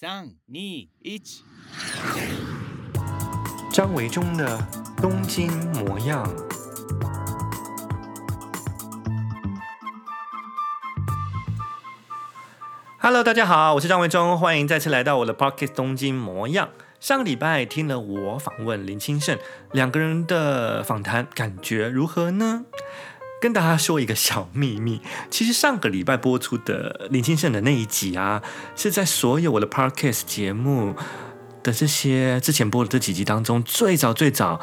三、二、一，张维忠的东京模样。Hello，大家好，我是张维忠，欢迎再次来到我的 Pocket 东京模样。上个礼拜听了我访问林清盛两个人的访谈，感觉如何呢？跟大家说一个小秘密，其实上个礼拜播出的林清盛的那一集啊，是在所有我的 Podcast 节目的这些之前播的这几集当中最早最早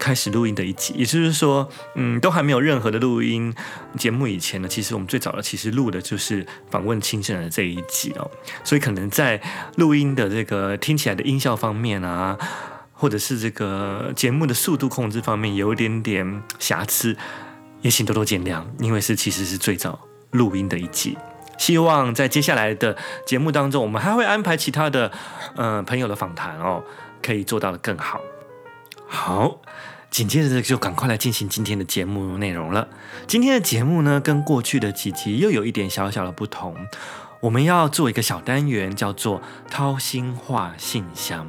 开始录音的一集，也就是说，嗯，都还没有任何的录音节目以前呢，其实我们最早的其实录的就是访问清盛的这一集哦，所以可能在录音的这个听起来的音效方面啊，或者是这个节目的速度控制方面有一点点瑕疵。也请多多见谅，因为是其实是最早录音的一集。希望在接下来的节目当中，我们还会安排其他的呃朋友的访谈哦，可以做到的更好。好，紧接着就赶快来进行今天的节目内容了。今天的节目呢，跟过去的几集又有一点小小的不同。我们要做一个小单元，叫做“掏心话信箱”。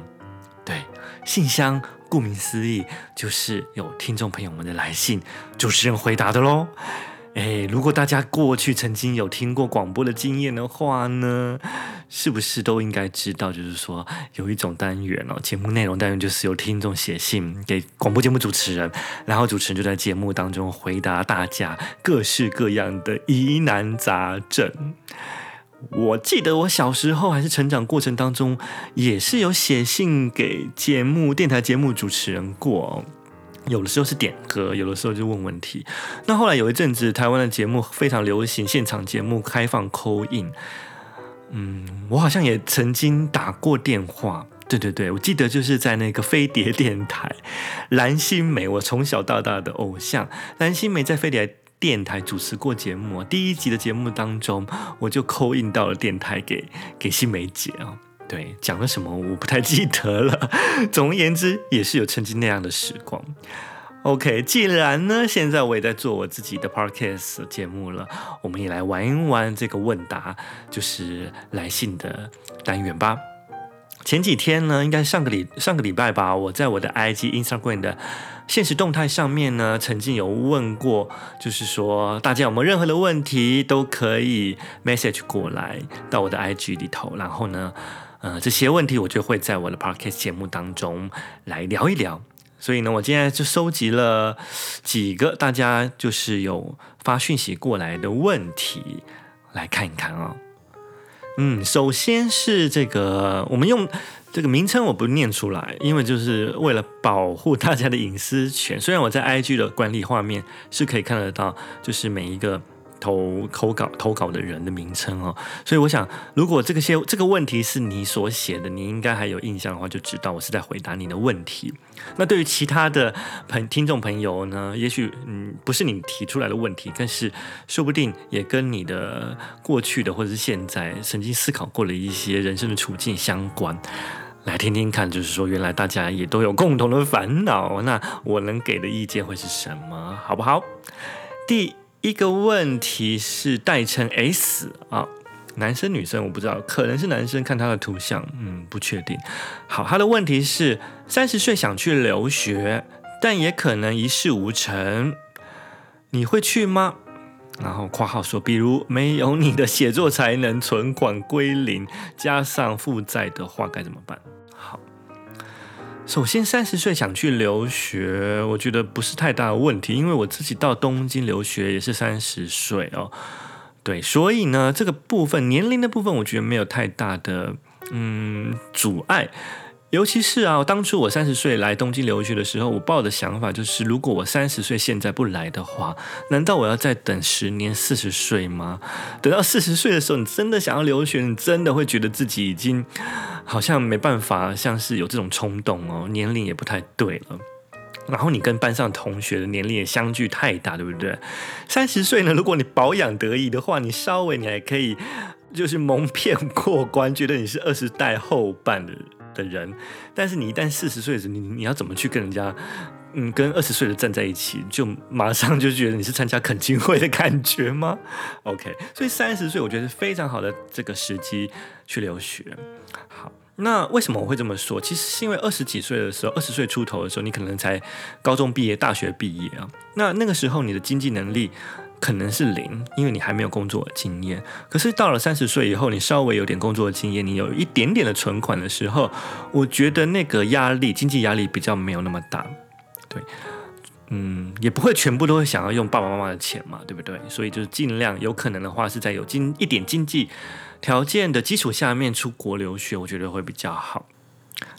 对，信箱。顾名思义，就是有听众朋友们的来信，主持人回答的喽。诶，如果大家过去曾经有听过广播的经验的话呢，是不是都应该知道，就是说有一种单元哦，节目内容单元就是由听众写信给广播节目主持人，然后主持人就在节目当中回答大家各式各样的疑难杂症。我记得我小时候还是成长过程当中，也是有写信给节目、电台节目主持人过。有的时候是点歌，有的时候就问问题。那后来有一阵子，台湾的节目非常流行现场节目开放 call in。嗯，我好像也曾经打过电话。对对对，我记得就是在那个飞碟电台，蓝心湄，我从小到大的偶像，蓝心湄在飞碟。电台主持过节目，第一集的节目当中，我就扣印到了电台给给心湄姐啊。对，讲了什么我不太记得了。总而言之，也是有曾经那样的时光。OK，既然呢，现在我也在做我自己的 podcast 节目了，我们也来玩一玩这个问答，就是来信的单元吧。前几天呢，应该上个礼上个礼拜吧，我在我的 IG Instagram 的现实动态上面呢，曾经有问过，就是说大家有没有任何的问题，都可以 message 过来到我的 IG 里头，然后呢，呃，这些问题我就会在我的 podcast 节目当中来聊一聊。所以呢，我今天就收集了几个大家就是有发讯息过来的问题，来看一看啊、嗯，首先是这个，我们用这个名称我不念出来，因为就是为了保护大家的隐私权。虽然我在 IG 的管理画面是可以看得到，就是每一个。投投稿投稿的人的名称哦，所以我想，如果这个些这个问题是你所写的，你应该还有印象的话，就知道我是在回答你的问题。那对于其他的朋听众朋友呢，也许嗯不是你提出来的问题，但是说不定也跟你的过去的或者是现在曾经思考过的一些人生的处境相关，来听听看，就是说原来大家也都有共同的烦恼，那我能给的意见会是什么，好不好？第。一个问题是代称 S 啊，男生女生我不知道，可能是男生，看他的图像，嗯，不确定。好，他的问题是三十岁想去留学，但也可能一事无成，你会去吗？然后括号说，比如没有你的写作才能，存款归零，加上负债的话，该怎么办？好首先，三十岁想去留学，我觉得不是太大的问题，因为我自己到东京留学也是三十岁哦。对，所以呢，这个部分年龄的部分，我觉得没有太大的嗯阻碍。尤其是啊，当初我三十岁来东京留学的时候，我抱的想法就是，如果我三十岁现在不来的话，难道我要再等十年四十岁吗？等到四十岁的时候，你真的想要留学，你真的会觉得自己已经好像没办法，像是有这种冲动哦，年龄也不太对了。然后你跟班上同学的年龄也相距太大，对不对？三十岁呢，如果你保养得宜的话，你稍微你还可以就是蒙骗过关，觉得你是二十代后半的。的人，但是你一旦四十岁的时候，你你要怎么去跟人家嗯，跟二十岁的站在一起，就马上就觉得你是参加恳亲会的感觉吗？OK，所以三十岁我觉得是非常好的这个时机去留学。好，那为什么我会这么说？其实是因为二十几岁的时候，二十岁出头的时候，你可能才高中毕业、大学毕业啊。那那个时候你的经济能力可能是零，因为你还没有工作的经验。可是到了三十岁以后，你稍微有点工作的经验，你有一点点的存款的时候，我觉得那个压力，经济压力比较没有那么大。对，嗯，也不会全部都会想要用爸爸妈妈的钱嘛，对不对？所以就是尽量有可能的话，是在有经一点经济条件的基础下面出国留学，我觉得会比较好。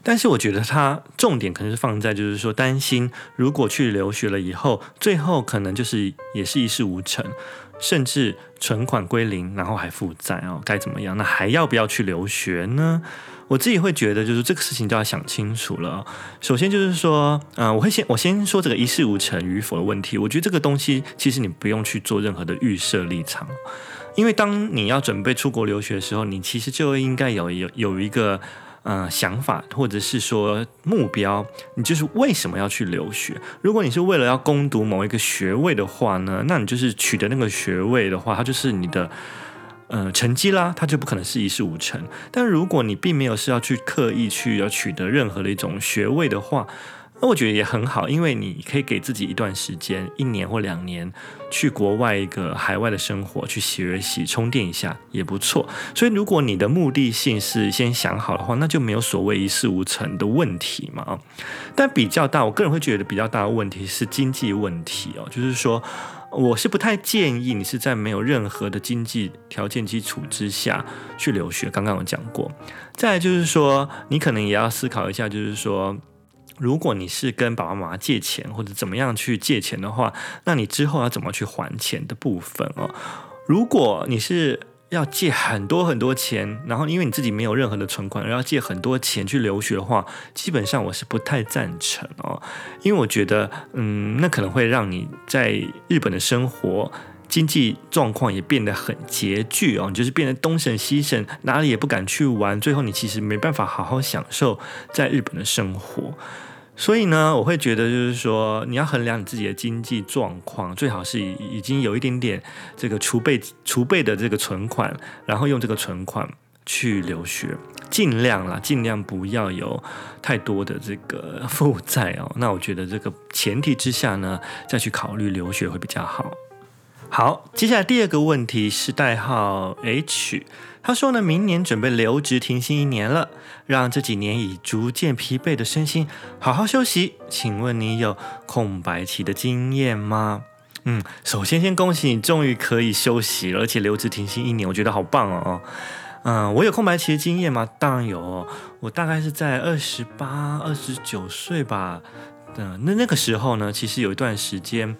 但是我觉得它重点可能是放在就是说，担心如果去留学了以后，最后可能就是也是一事无成，甚至存款归零，然后还负债哦，该怎么样？那还要不要去留学呢？我自己会觉得，就是这个事情就要想清楚了。首先就是说，嗯、我会先我先说这个一事无成与否的问题。我觉得这个东西其实你不用去做任何的预设立场，因为当你要准备出国留学的时候，你其实就应该有有有一个呃想法，或者是说目标，你就是为什么要去留学？如果你是为了要攻读某一个学位的话呢，那你就是取得那个学位的话，它就是你的。呃，成绩啦，它就不可能是一事无成。但如果你并没有是要去刻意去要取得任何的一种学位的话，那我觉得也很好，因为你可以给自己一段时间，一年或两年，去国外一个海外的生活，去学习充电一下也不错。所以，如果你的目的性是先想好的话，那就没有所谓一事无成的问题嘛。但比较大，我个人会觉得比较大的问题是经济问题哦，就是说。我是不太建议你是在没有任何的经济条件基础之下去留学。刚刚有讲过，再就是说，你可能也要思考一下，就是说，如果你是跟爸爸妈妈借钱或者怎么样去借钱的话，那你之后要怎么去还钱的部分哦？如果你是要借很多很多钱，然后因为你自己没有任何的存款，而要借很多钱去留学的话，基本上我是不太赞成哦，因为我觉得，嗯，那可能会让你在日本的生活经济状况也变得很拮据哦，你就是变得东省西省，哪里也不敢去玩，最后你其实没办法好好享受在日本的生活。所以呢，我会觉得就是说，你要衡量你自己的经济状况，最好是已经有一点点这个储备储备的这个存款，然后用这个存款去留学，尽量啦，尽量不要有太多的这个负债哦。那我觉得这个前提之下呢，再去考虑留学会比较好。好，接下来第二个问题是代号 H，他说呢，明年准备留职停薪一年了，让这几年已逐渐疲惫的身心好好休息。请问你有空白期的经验吗？嗯，首先先恭喜你终于可以休息了，而且留职停薪一年，我觉得好棒哦。嗯，我有空白期的经验吗？当然有哦，我大概是在二十八、二十九岁吧。嗯，那那个时候呢，其实有一段时间。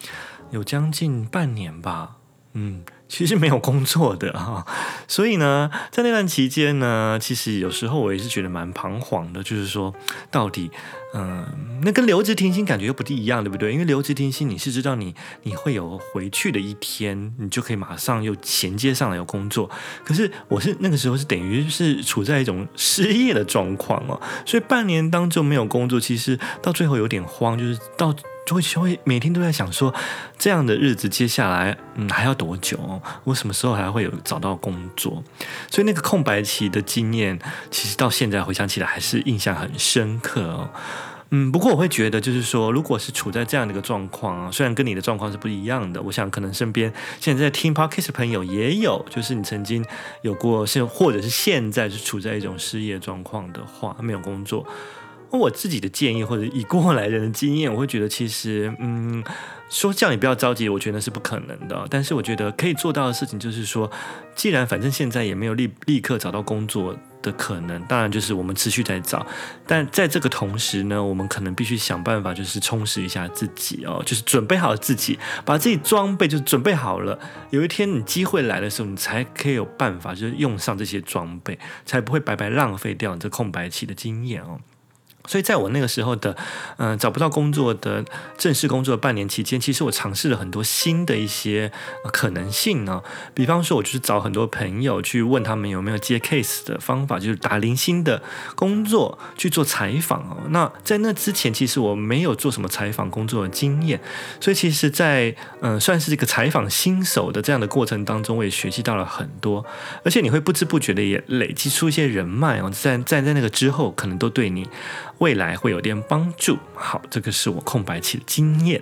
有将近半年吧，嗯，其实没有工作的 哈，所以呢，在那段期间呢，其实有时候我也是觉得蛮彷徨的，就是说，到底，嗯，那跟留职停薪感觉又不一样，对不对？因为留职停薪，你是知道你你会有回去的一天，你就可以马上又衔接上来有工作。可是我是那个时候是等于是处在一种失业的状况哦，所以半年当中没有工作，其实到最后有点慌，就是到。就会就会每天都在想说，这样的日子接下来，嗯，还要多久？我什么时候还会有找到工作？所以那个空白期的经验，其实到现在回想起来还是印象很深刻哦。嗯，不过我会觉得，就是说，如果是处在这样的一个状况啊，虽然跟你的状况是不一样的，我想可能身边现在在听 Podcast 的朋友也有，就是你曾经有过，是或者是现在是处在一种失业状况的话，没有工作。我自己的建议或者以过来人的经验，我会觉得其实，嗯，说叫你不要着急，我觉得那是不可能的。但是我觉得可以做到的事情就是说，既然反正现在也没有立立刻找到工作的可能，当然就是我们持续在找。但在这个同时呢，我们可能必须想办法，就是充实一下自己哦，就是准备好自己，把自己装备就是准备好了。有一天你机会来的时候，你才可以有办法，就是用上这些装备，才不会白白浪费掉你这空白期的经验哦。所以在我那个时候的，嗯、找不到工作的正式工作的半年期间，其实我尝试了很多新的一些可能性呢。比方说，我就是找很多朋友去问他们有没有接 case 的方法，就是打零星的工作去做采访哦。那在那之前，其实我没有做什么采访工作的经验，所以其实在，嗯，算是一个采访新手的这样的过程当中，我也学习到了很多，而且你会不知不觉的也累积出一些人脉哦，在在在那个之后，可能都对你。未来会有点帮助。好，这个是我空白期的经验。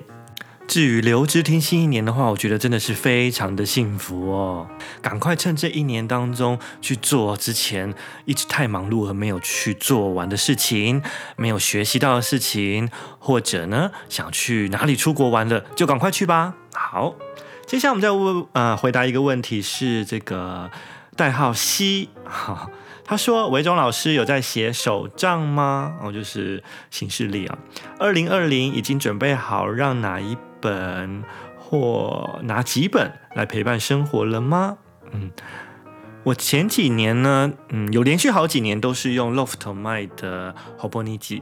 至于留职听新一年的话，我觉得真的是非常的幸福哦。赶快趁这一年当中去做之前一直太忙碌而没有去做完的事情，没有学习到的事情，或者呢想去哪里出国玩了，就赶快去吧。好，接下来我们再问呃回答一个问题，是这个代号 C 哈。他说：“维中老师有在写手账吗？哦，就是行事历啊。二零二零已经准备好让哪一本或哪几本来陪伴生活了吗？嗯，我前几年呢，嗯，有连续好几年都是用 LOFT 卖的 Hobonichi，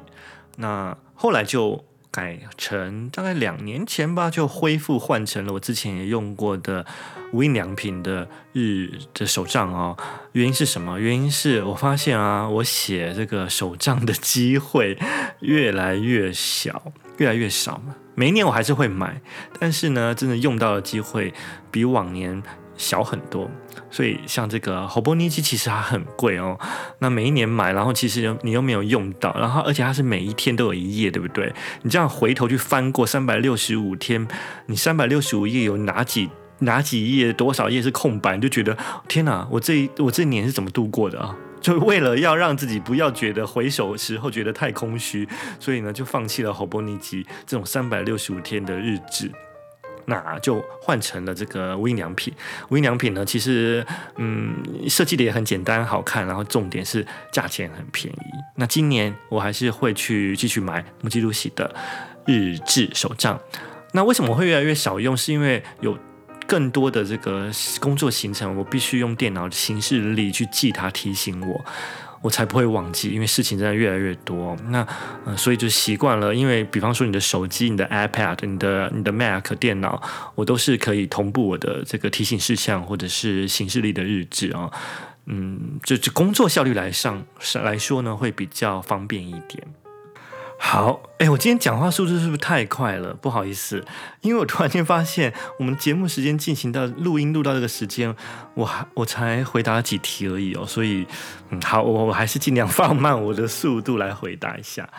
那后来就。”改成大概两年前吧，就恢复换成了我之前也用过的无印良品的日的手账哦。原因是什么？原因是我发现啊，我写这个手账的机会越来越小，越来越少嘛。每一年我还是会买，但是呢，真的用到的机会比往年。小很多，所以像这个 Hobonichi 其实还很贵哦。那每一年买，然后其实你又没有用到，然后而且它是每一天都有一页，对不对？你这样回头去翻过三百六十五天，你三百六十五页有哪几哪几页多少页是空白，你就觉得天哪，我这我这年是怎么度过的啊？就为了要让自己不要觉得回首时候觉得太空虚，所以呢就放弃了 Hobonichi 这种三百六十五天的日志。那就换成了这个无印良品。无印良品呢，其实嗯，设计的也很简单好看，然后重点是价钱很便宜。那今年我还是会去继续买木吉鲁喜的日志手账。那为什么会越来越少用？是因为有更多的这个工作行程，我必须用电脑的行事历去记它，提醒我。我才不会忘记，因为事情真的越来越多。那，呃，所以就习惯了。因为，比方说你的手机、你的 iPad、你的你的 Mac 电脑，我都是可以同步我的这个提醒事项或者是行事历的日志啊。嗯，就就工作效率来上来说呢，会比较方便一点。好，哎，我今天讲话速度是不是太快了？不好意思，因为我突然间发现，我们节目时间进行到录音录到这个时间，我还我才回答了几题而已哦，所以，嗯，好，我我还是尽量 放慢我的速度来回答一下。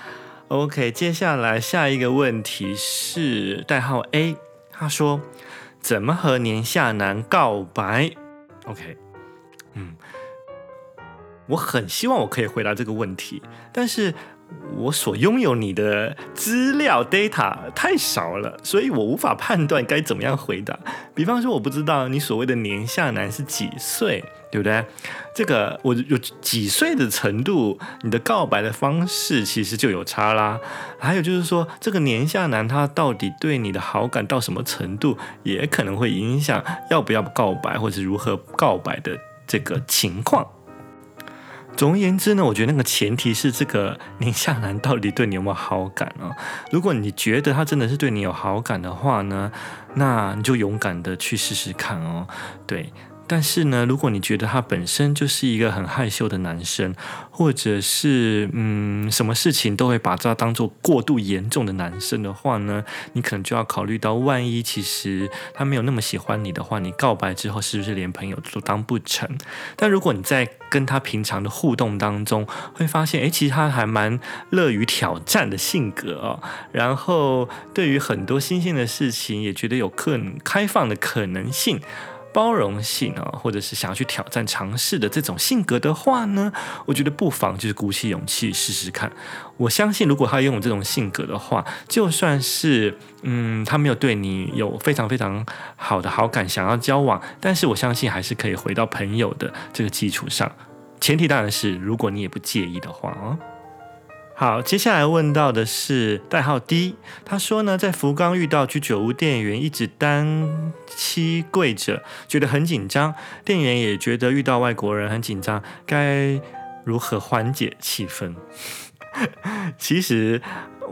OK，接下来下一个问题是代号 A，他说怎么和年下男告白？OK，嗯，我很希望我可以回答这个问题，但是。我所拥有你的资料 data 太少了，所以我无法判断该怎么样回答。比方说，我不知道你所谓的年下男是几岁，对不对？这个我有几岁的程度，你的告白的方式其实就有差啦。还有就是说，这个年下男他到底对你的好感到什么程度，也可能会影响要不要告白，或者如何告白的这个情况。总而言之呢，我觉得那个前提是这个宁夏男到底对你有没有好感啊？如果你觉得他真的是对你有好感的话呢，那你就勇敢的去试试看哦。对。但是呢，如果你觉得他本身就是一个很害羞的男生，或者是嗯，什么事情都会把他当做过度严重的男生的话呢，你可能就要考虑到，万一其实他没有那么喜欢你的话，你告白之后是不是连朋友都当不成？但如果你在跟他平常的互动当中，会发现，诶，其实他还蛮乐于挑战的性格哦，然后对于很多新鲜的事情也觉得有可开放的可能性。包容性啊，或者是想要去挑战、尝试的这种性格的话呢，我觉得不妨就是鼓起勇气试试看。我相信，如果他拥有这种性格的话，就算是嗯，他没有对你有非常非常好的好感，想要交往，但是我相信还是可以回到朋友的这个基础上。前提当然是，如果你也不介意的话啊。好，接下来问到的是代号 D，他说呢，在福冈遇到居酒屋店员一直单膝跪着，觉得很紧张，店员也觉得遇到外国人很紧张，该如何缓解气氛？其实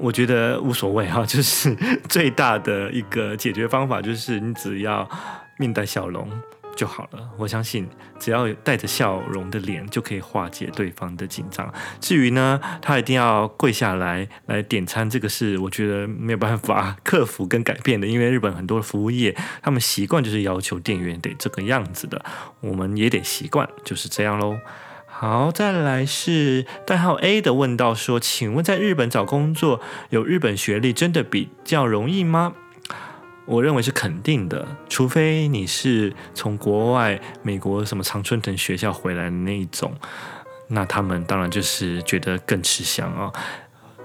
我觉得无所谓哈，就是最大的一个解决方法就是你只要面带笑容。就好了。我相信，只要有带着笑容的脸，就可以化解对方的紧张。至于呢，他一定要跪下来来点餐，这个是我觉得没有办法克服跟改变的。因为日本很多服务业，他们习惯就是要求店员得这个样子的，我们也得习惯，就是这样喽。好，再来是代号 A 的问到说，请问在日本找工作，有日本学历真的比较容易吗？我认为是肯定的，除非你是从国外美国什么常春藤学校回来的那一种，那他们当然就是觉得更吃香啊、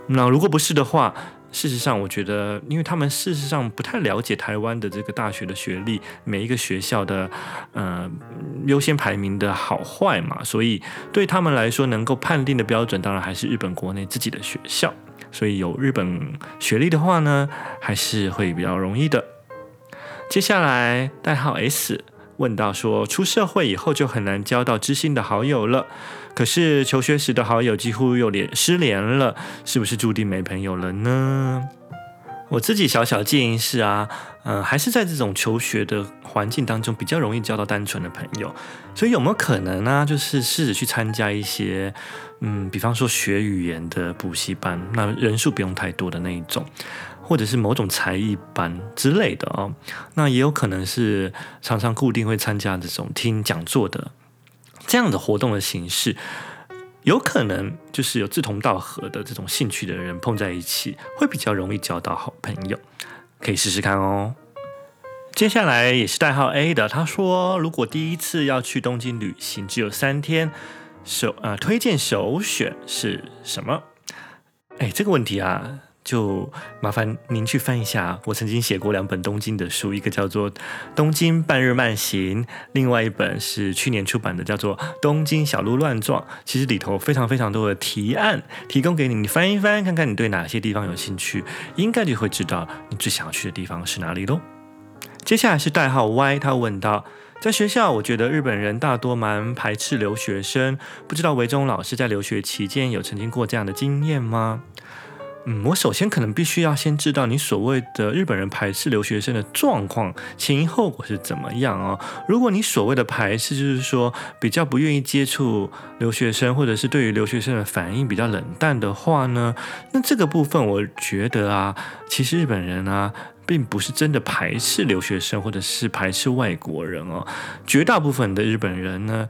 那如果不是的话，事实上我觉得，因为他们事实上不太了解台湾的这个大学的学历，每一个学校的呃优先排名的好坏嘛，所以对他们来说，能够判定的标准，当然还是日本国内自己的学校。所以有日本学历的话呢，还是会比较容易的。接下来代号 S 问到说，出社会以后就很难交到知心的好友了，可是求学时的好友几乎又连失联了，是不是注定没朋友了呢？我自己小小建议是啊，嗯、还是在这种求学的环境当中比较容易交到单纯的朋友，所以有没有可能呢、就是试着去参加一些，嗯，比方说学语言的补习班，那人数不用太多的那一种，或者是某种才艺班之类的哦。那也有可能是常常固定会参加这种听讲座的这样的活动的形式。有可能就是有志同道合的这种兴趣的人碰在一起，会比较容易交到好朋友，可以试试看哦。接下来也是代号 A 的，他说如果第一次要去东京旅行，只有三天，首呃推荐首选是什么？哎，这个问题啊。就麻烦您去翻一下，我曾经写过两本东京的书，一个叫做《东京半日慢行》，另外一本是去年出版的，叫做《东京小路乱撞》。其实里头非常非常多的提案提供给你，你翻一翻，看看你对哪些地方有兴趣，应该就会知道你最想要去的地方是哪里喽。接下来是代号 Y，他问道，在学校，我觉得日本人大多蛮排斥留学生，不知道维中老师在留学期间有曾经过这样的经验吗？嗯，我首先可能必须要先知道你所谓的日本人排斥留学生的状况前因后果是怎么样哦。如果你所谓的排斥就是说比较不愿意接触留学生，或者是对于留学生的反应比较冷淡的话呢，那这个部分我觉得啊，其实日本人啊并不是真的排斥留学生，或者是排斥外国人哦。绝大部分的日本人呢，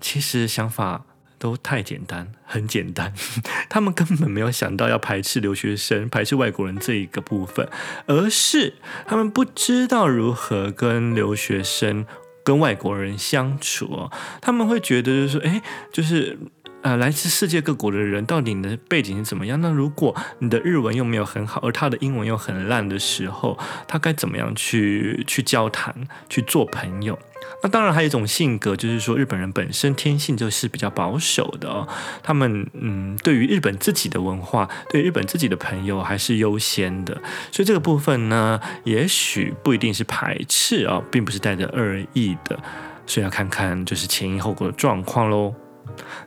其实想法。都太简单，很简单，他们根本没有想到要排斥留学生、排斥外国人这一个部分，而是他们不知道如何跟留学生、跟外国人相处。他们会觉得就是说，哎，就是。呃，来自世界各国的人，到底你的背景是怎么样？那如果你的日文又没有很好，而他的英文又很烂的时候，他该怎么样去去交谈、去做朋友？那当然还有一种性格，就是说日本人本身天性就是比较保守的哦。他们嗯，对于日本自己的文化，对日本自己的朋友还是优先的。所以这个部分呢，也许不一定是排斥啊，并不是带着恶意的。所以要看看就是前因后果的状况喽。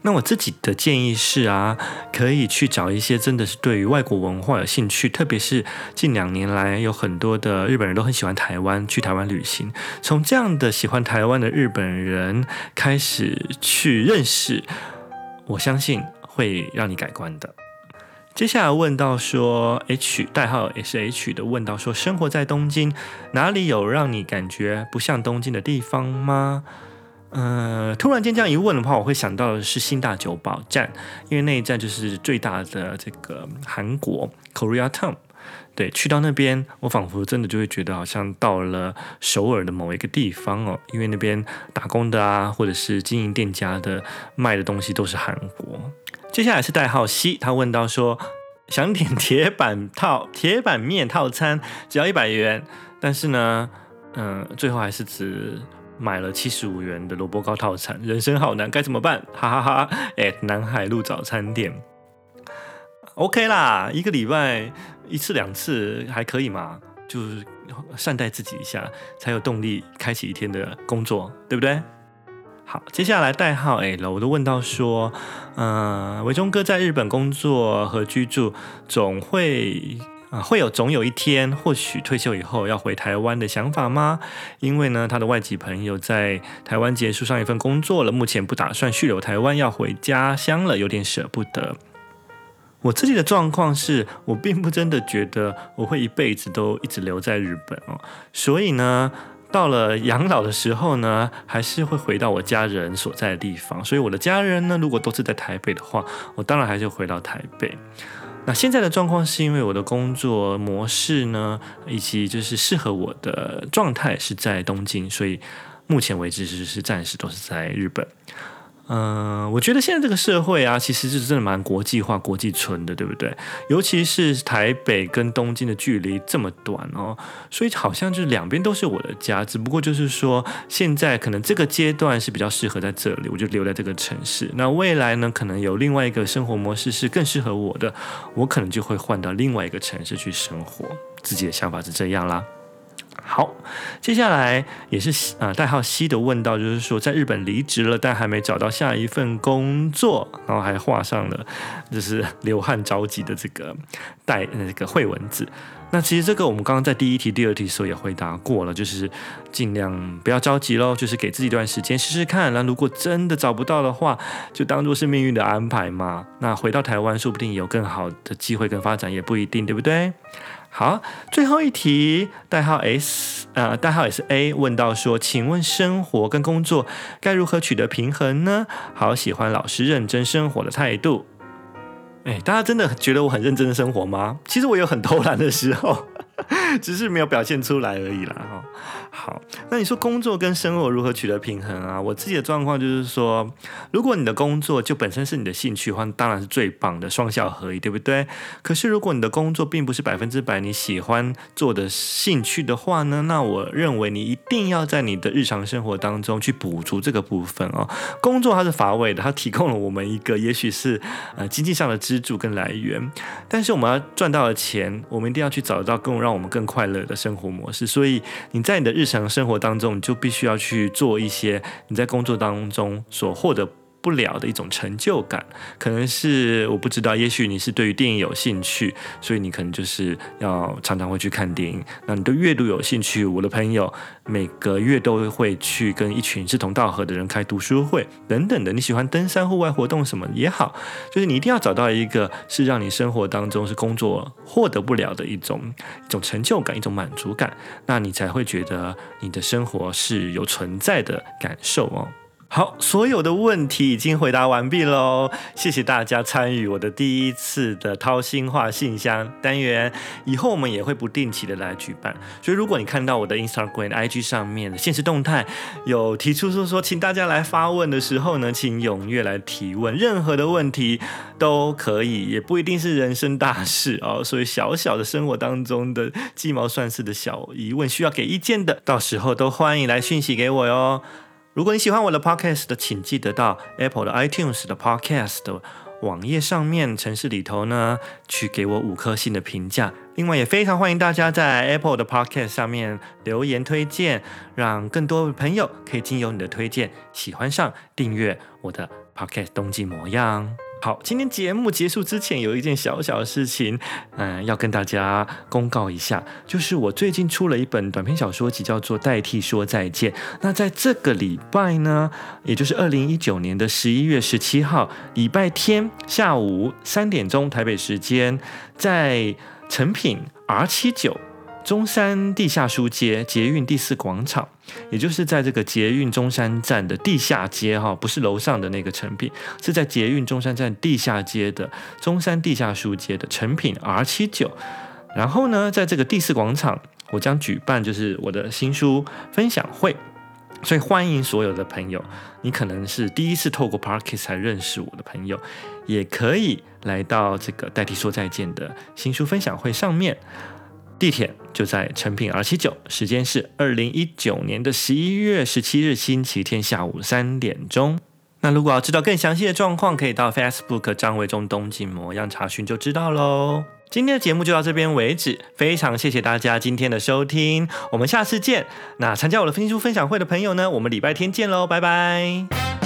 那我自己的建议是啊，可以去找一些真的是对于外国文化有兴趣，特别是近两年来有很多的日本人都很喜欢台湾，去台湾旅行。从这样的喜欢台湾的日本人开始去认识，我相信会让你改观的。接下来问到说，H 代号也是 H 的问到说，生活在东京，哪里有让你感觉不像东京的地方吗？呃，突然间这样一问的话，我会想到的是新大久保站，因为那一站就是最大的这个韩国 Korea Town。对，去到那边，我仿佛真的就会觉得好像到了首尔的某一个地方哦，因为那边打工的啊，或者是经营店家的卖的东西都是韩国。接下来是代号 C，他问到说，想点铁板套铁板面套餐，只要一百元，但是呢，嗯、最后还是只。买了七十五元的萝卜糕套餐，人生好难，该怎么办？哈哈哈，哈！哎，南海路早餐店，OK 啦，一个礼拜一次两次还可以嘛，就是善待自己一下，才有动力开启一天的工作，对不对？好，接下来代号 L，我都问到说，嗯、呃，维中哥在日本工作和居住，总会啊、会有总有一天，或许退休以后要回台湾的想法吗？因为呢，他的外籍朋友在台湾结束上一份工作了，目前不打算续留台湾，要回家乡了，有点舍不得。我自己的状况是我并不真的觉得我会一辈子都一直留在日本哦，所以呢。到了养老的时候呢，还是会回到我家人所在的地方。所以我的家人呢，如果都是在台北的话，我当然还是回到台北。那现在的状况是因为我的工作模式呢，以及就是适合我的状态是在东京，所以目前为止是是暂时都是在日本。嗯，我觉得现在这个社会啊，其实是真的蛮国际化、国际村的，对不对？尤其是台北跟东京的距离这么短哦，所以好像就是两边都是我的家。只不过就是说，现在可能这个阶段是比较适合在这里，我就留在这个城市。那未来呢，可能有另外一个生活模式是更适合我的，我可能就会换到另外一个城市去生活。自己的想法是这样啦。好，接下来也是呃代号 C 的问到，就是说在日本离职了，但还没找到下一份工作，然后还画上了就是流汗着急的这个带那个绘文字。那其实这个我们刚刚在第一题、第二题的时候也回答过了，就是尽量不要着急喽，就是给自己一段时间试试看。那如果真的找不到的话，就当做是命运的安排嘛。那回到台湾，说不定有更好的机会跟发展，也不一定，对不对？好，最后一题，代号 S，呃，代号也是 A，问到说，请问生活跟工作该如何取得平衡呢？好喜欢老师认真生活的态度。哎，大家真的觉得我很认真的生活吗？其实我有很偷懒的时候。只是没有表现出来而已啦，哈。好，那你说工作跟生活如何取得平衡啊？我自己的状况就是说，如果你的工作就本身是你的兴趣的话，当然是最棒的，双效合一，对不对？可是如果你的工作并不是百分之百你喜欢做的兴趣的话呢，那我认为你一定要在你的日常生活当中去补足这个部分哦。工作它是乏味的，它提供了我们一个也许是呃经济上的支柱跟来源，但是我们要赚到的钱，我们一定要去找到更让我们更快乐的生活模式。所以你在你的日日常生活当中，你就必须要去做一些你在工作当中所获得不了的一种成就感，可能是我不知道，也许你是对于电影有兴趣，所以你可能就是要常常会去看电影。那你对阅读有兴趣，我的朋友每个月都会去跟一群志同道合的人开读书会等等的。你喜欢登山、户外活动什么也好，就是你一定要找到一个是让你生活当中是工作获得不了的一种一种成就感、一种满足感，那你才会觉得你的生活是有存在的感受哦。好，所有的问题已经回答完毕喽，谢谢大家参与我的第一次的掏心话信箱单元，以后我们也会不定期的来举办，所以如果你看到我的 Instagram、IG 上面的限时动态有提出说说，请大家来发问的时候呢，请踊跃来提问，任何的问题都可以，也不一定是人生大事哦，所以小小的生活当中的鸡毛蒜事的小疑问需要给意见的，到时候都欢迎来讯息给我哟。如果你喜欢我的 podcast 的，请记得到 Apple 的 iTunes 的 podcast 的网页上面城市里头呢，去给我五颗星的评价。另外，也非常欢迎大家在 Apple 的 podcast 上面留言推荐，让更多朋友可以经由你的推荐，喜欢上订阅我的 podcast 冬季模样。好，今天节目结束之前，有一件小小的事情，嗯、要跟大家公告一下，就是我最近出了一本短篇小说集，叫做《代替说再见》。那在这个礼拜呢，也就是二零一九年的十一月十七号，礼拜天下午三点钟台北时间，在诚品 R 七九。中山地下书街捷运第四广场，也就是在这个捷运中山站的地下街哈，不是楼上的那个成品，是在捷运中山站地下街的中山地下书街的成品 R 七九。然后呢，在这个第四广场，我将举办就是我的新书分享会，所以欢迎所有的朋友，你可能是第一次透过 Podcast 才认识我的朋友，也可以来到这个代替说再见的新书分享会上面。地铁就在诚品 R79，时间是二零一九年的十一月十七日星期天下午三点钟。那如果要知道更详细的状况，可以到 Facebook 张维中东京模样查询就知道喽。今天的节目就到这边为止，非常谢谢大家今天的收听，我们下次见。那参加我的分析书分享会的朋友呢，我们礼拜天见喽，拜拜。